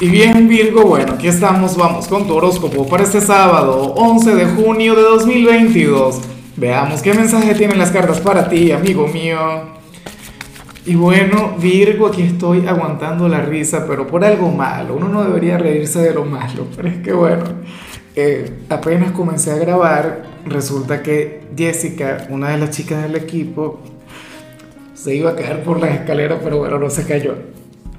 Y bien Virgo, bueno, aquí estamos, vamos con tu horóscopo para este sábado, 11 de junio de 2022. Veamos qué mensaje tienen las cartas para ti, amigo mío. Y bueno, Virgo, aquí estoy aguantando la risa, pero por algo malo. Uno no debería reírse de lo malo, pero es que bueno, eh, apenas comencé a grabar, resulta que Jessica, una de las chicas del equipo, se iba a caer por las escaleras, pero bueno, no se cayó.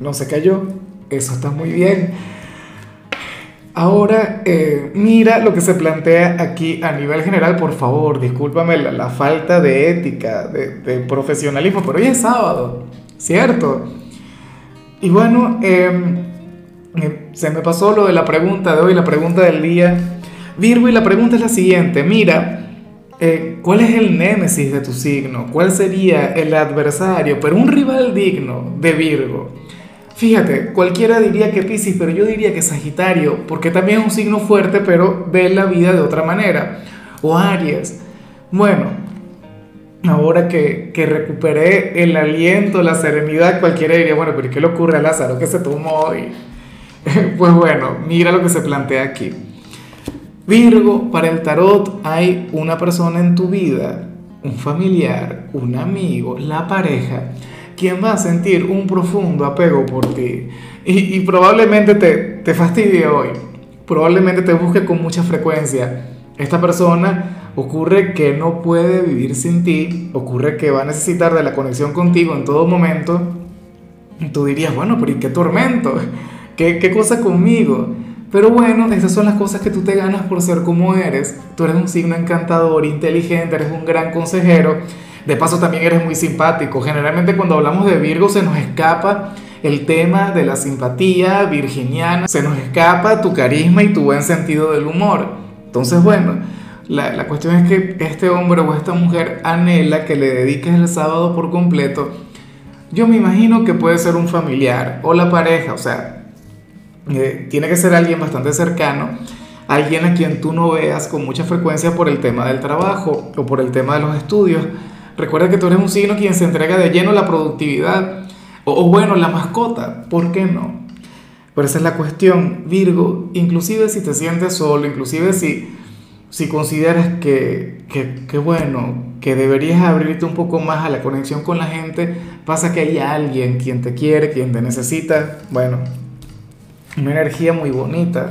No se cayó eso está muy bien. Ahora, eh, mira lo que se plantea aquí a nivel general, por favor, discúlpame la, falta de ética, de, profesionalismo, pero hoy es sábado, ¿cierto? Y bueno, em, eh, se me pasó lo de la pregunta de hoy, la pregunta del día. Virgo, y la pregunta es la siguiente, mira, eh, ¿cuál es el némesis de tu signo? ¿Cuál sería el adversario, pero un rival digno de Virgo? Fíjate, cualquiera diría que Pisces, pero yo diría que Sagitario, porque también es un signo fuerte, pero ve la vida de otra manera. O Aries. Bueno, ahora que, que recuperé el aliento, la serenidad, cualquiera diría, bueno, pero ¿qué le ocurre a Lázaro que se tomó hoy? pues bueno, mira lo que se plantea aquí. Virgo, para el tarot hay una persona en tu vida, un familiar, un amigo, la pareja, quien va a sentir un profundo apego por ti y, probablemente te, te fastidie hoy, probablemente te busque con mucha frecuencia. Esta persona ocurre que no puede vivir sin ti, ocurre que va a necesitar de la conexión contigo en todo momento. Y tú dirías, bueno, pero ¿y qué tormento? ¿Qué, qué cosa conmigo? Pero bueno, esas son las cosas que tú te ganas por ser como eres. Tú eres un signo encantador, inteligente, eres un gran consejero de paso también eres muy simpático. Generalmente cuando hablamos de Virgo se nos escapa el tema de la simpatía virginiana, se nos escapa tu carisma y tu buen sentido del humor. Entonces, bueno, la, la cuestión es que este hombre o esta mujer anhela que le dediques el sábado por completo. Yo me imagino que puede ser un familiar o la pareja, o sea, eh, tiene que ser alguien bastante cercano, alguien a quien tú no veas con mucha frecuencia por el tema del trabajo o por el tema de los estudios Recuerda que tú eres un signo quien se entrega de lleno la productividad. O, bueno, la mascota, ¿por qué no? Pero esa es la cuestión, Virgo, inclusive si te sientes solo, inclusive si, si consideras que, que, que, bueno, que deberías abrirte un poco más a la conexión con la gente, pasa que hay alguien quien te quiere, quien te necesita, bueno, una energía muy bonita.